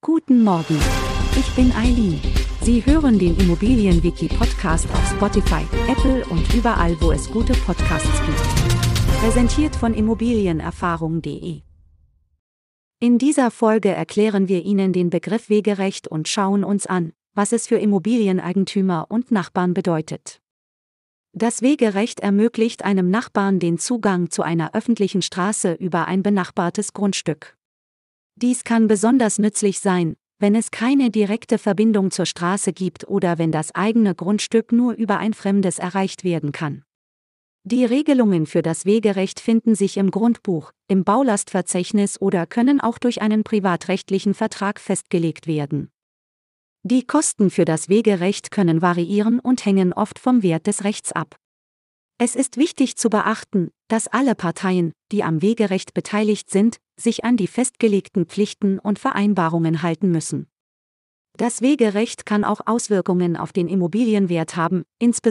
Guten Morgen. Ich bin Eileen. Sie hören den Immobilienwiki-Podcast auf Spotify, Apple und überall, wo es gute Podcasts gibt. Präsentiert von Immobilienerfahrung.de. In dieser Folge erklären wir Ihnen den Begriff Wegerecht und schauen uns an, was es für Immobilieneigentümer und Nachbarn bedeutet. Das Wegerecht ermöglicht einem Nachbarn den Zugang zu einer öffentlichen Straße über ein benachbartes Grundstück. Dies kann besonders nützlich sein, wenn es keine direkte Verbindung zur Straße gibt oder wenn das eigene Grundstück nur über ein fremdes erreicht werden kann. Die Regelungen für das Wegerecht finden sich im Grundbuch, im Baulastverzeichnis oder können auch durch einen privatrechtlichen Vertrag festgelegt werden. Die Kosten für das Wegerecht können variieren und hängen oft vom Wert des Rechts ab. Es ist wichtig zu beachten, dass alle Parteien, die am Wegerecht beteiligt sind, sich an die festgelegten Pflichten und Vereinbarungen halten müssen. Das Wegerecht kann auch Auswirkungen auf den Immobilienwert haben, insbesondere